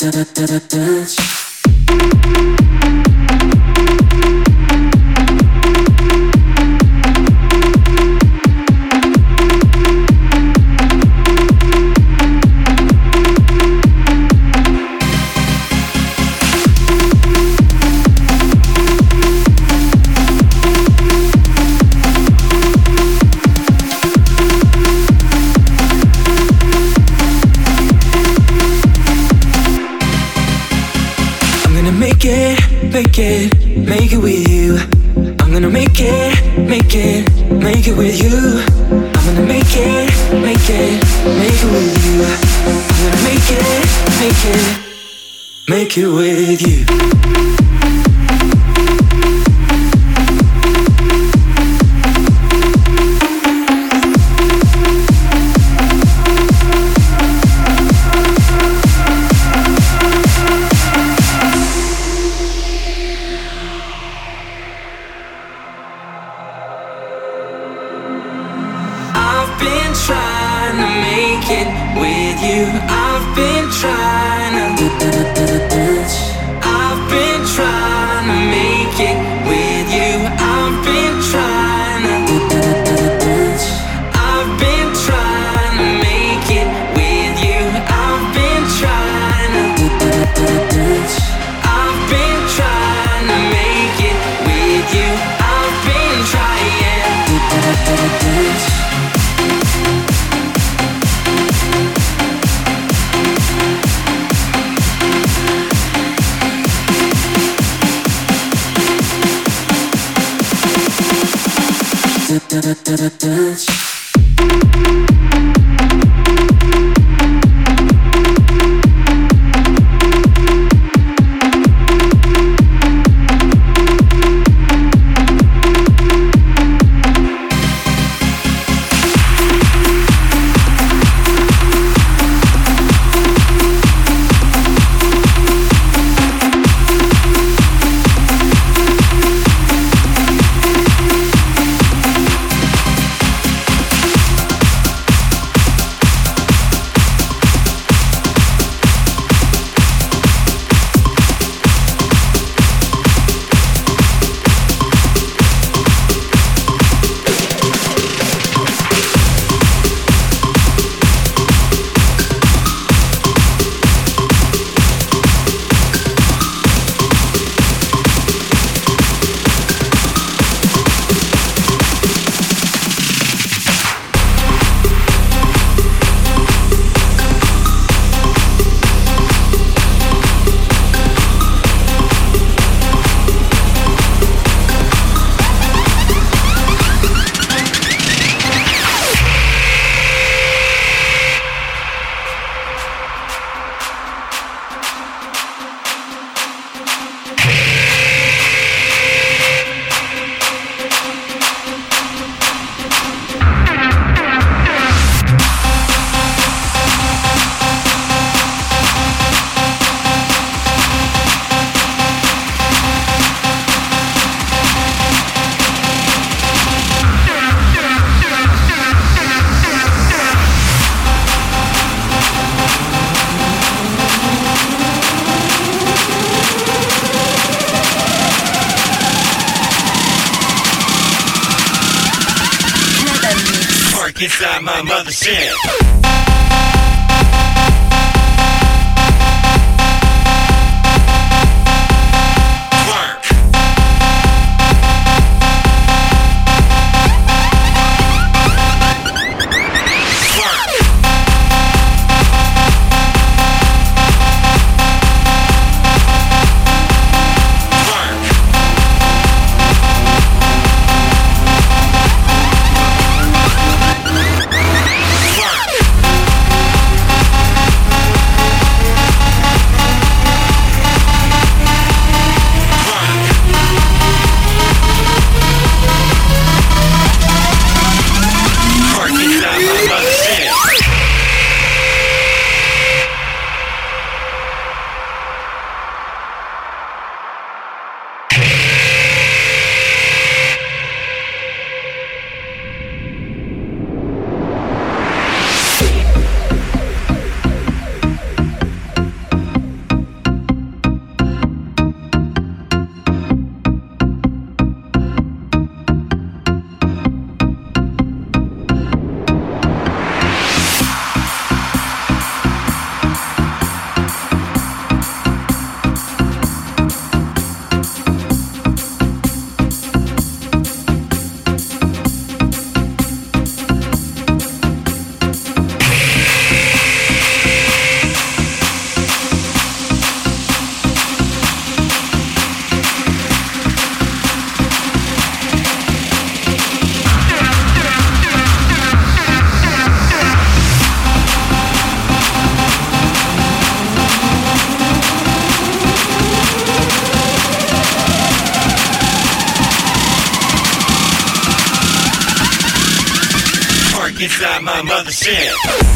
dance. it with you. dance. Inside my mothership. Work. Work inside my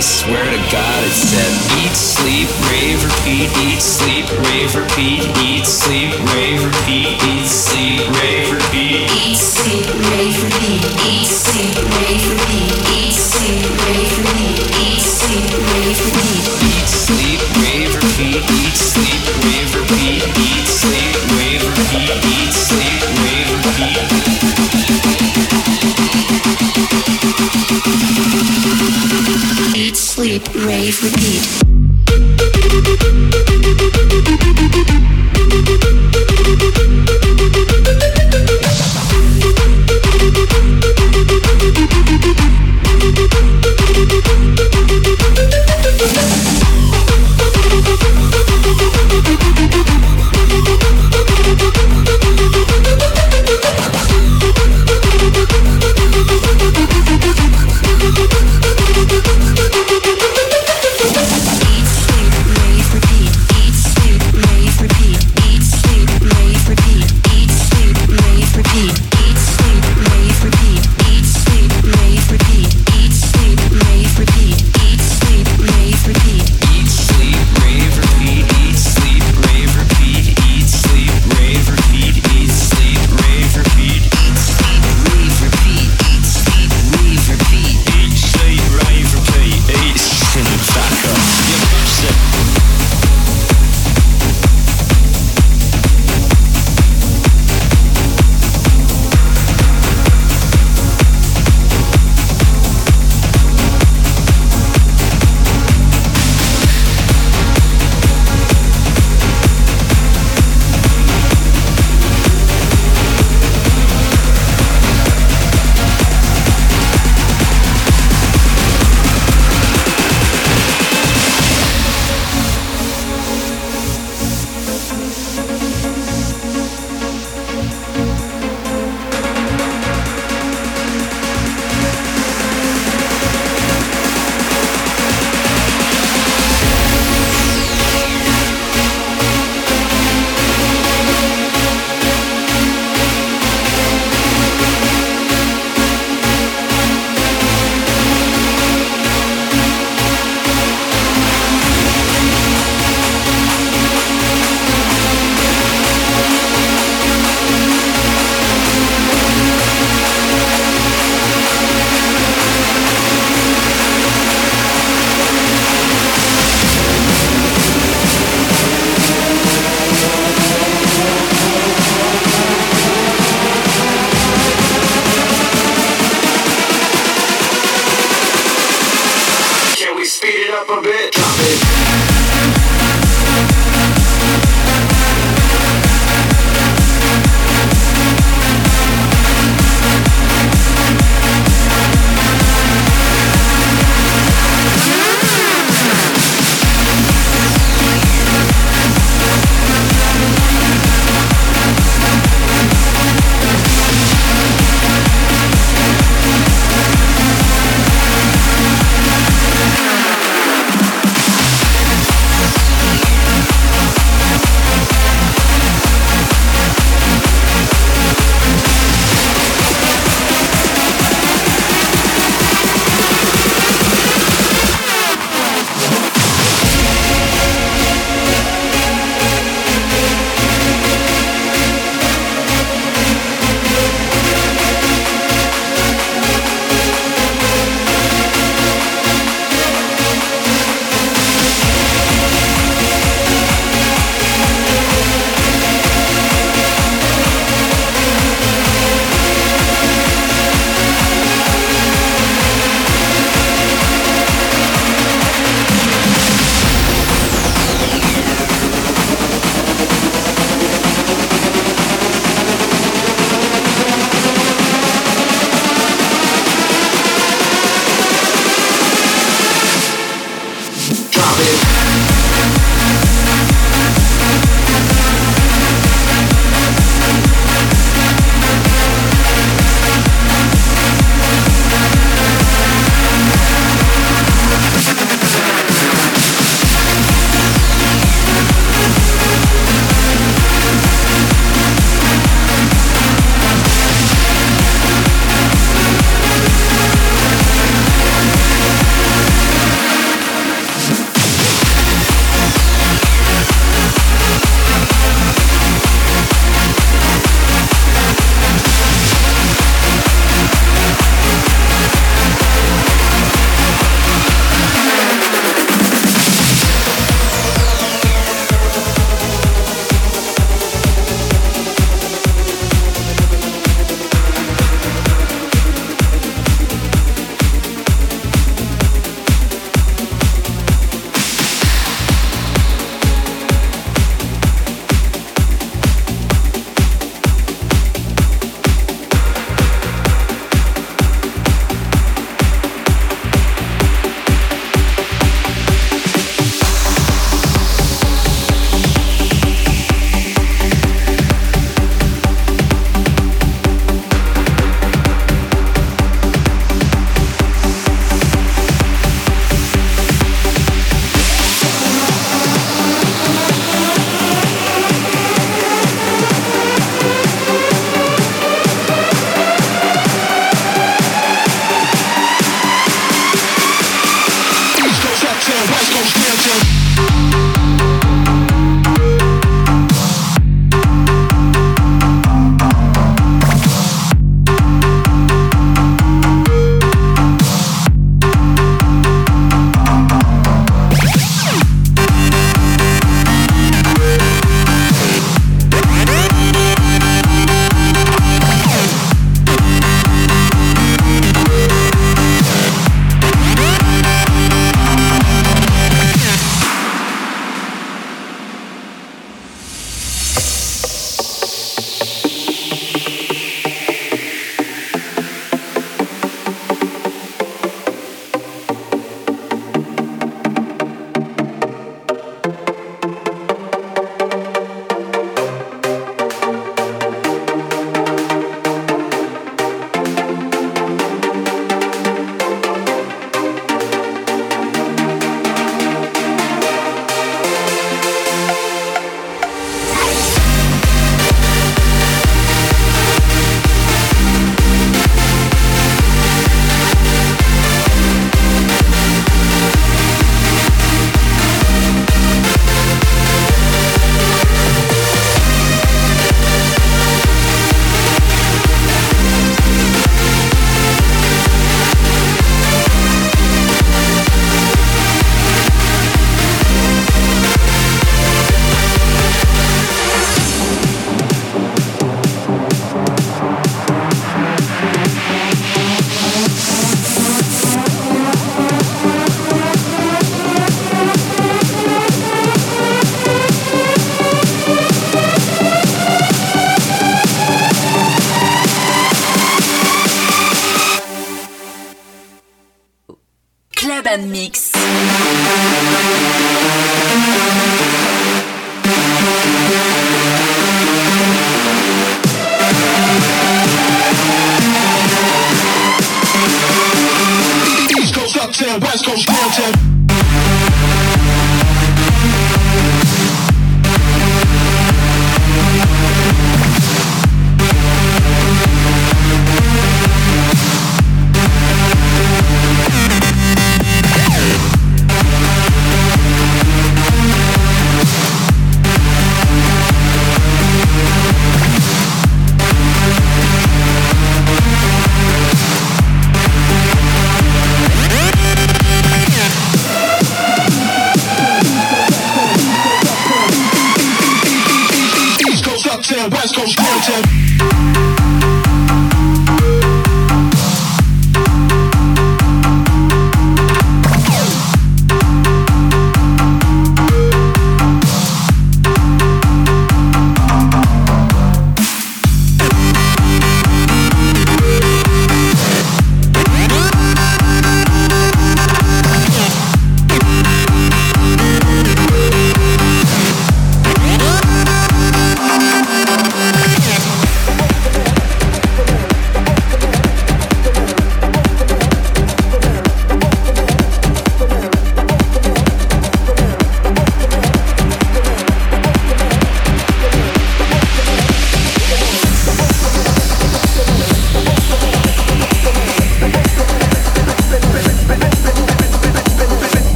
I swear to God, it said,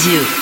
Radio.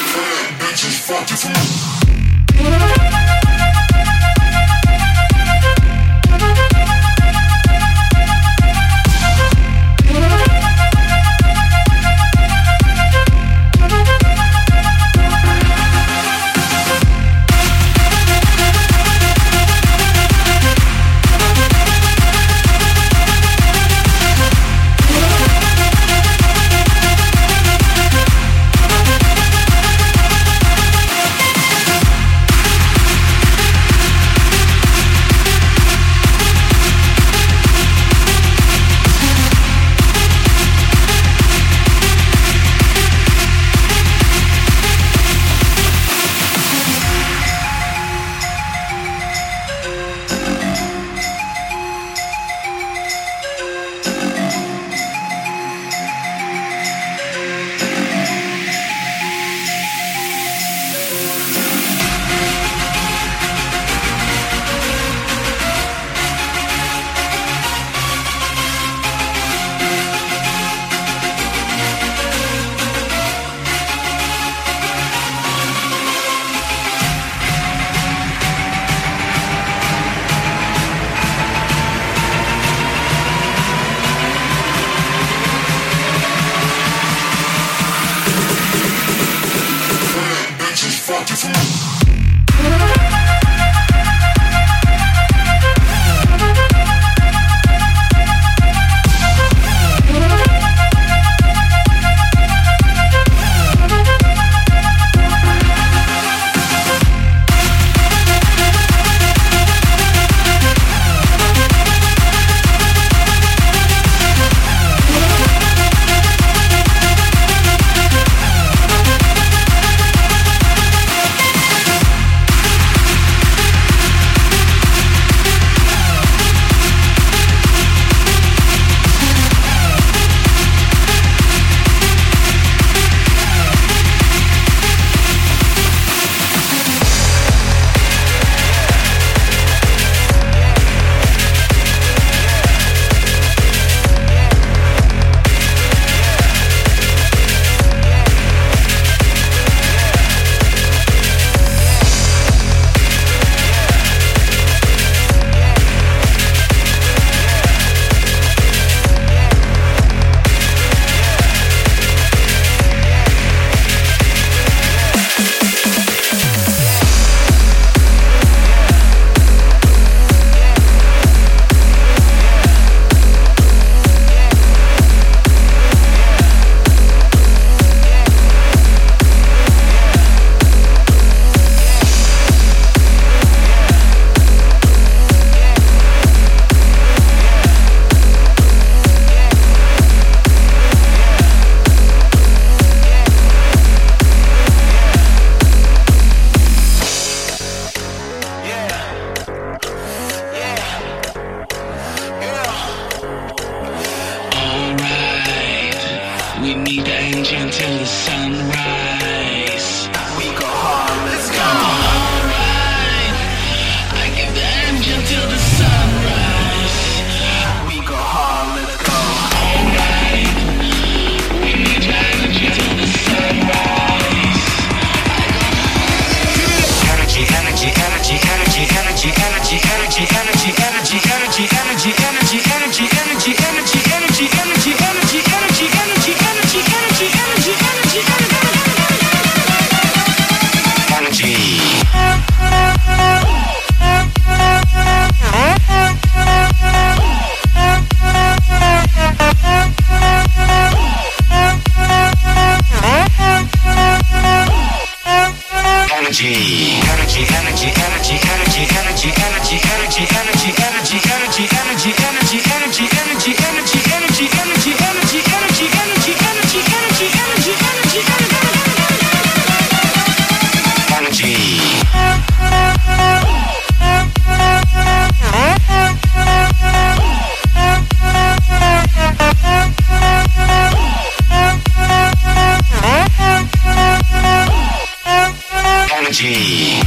energy.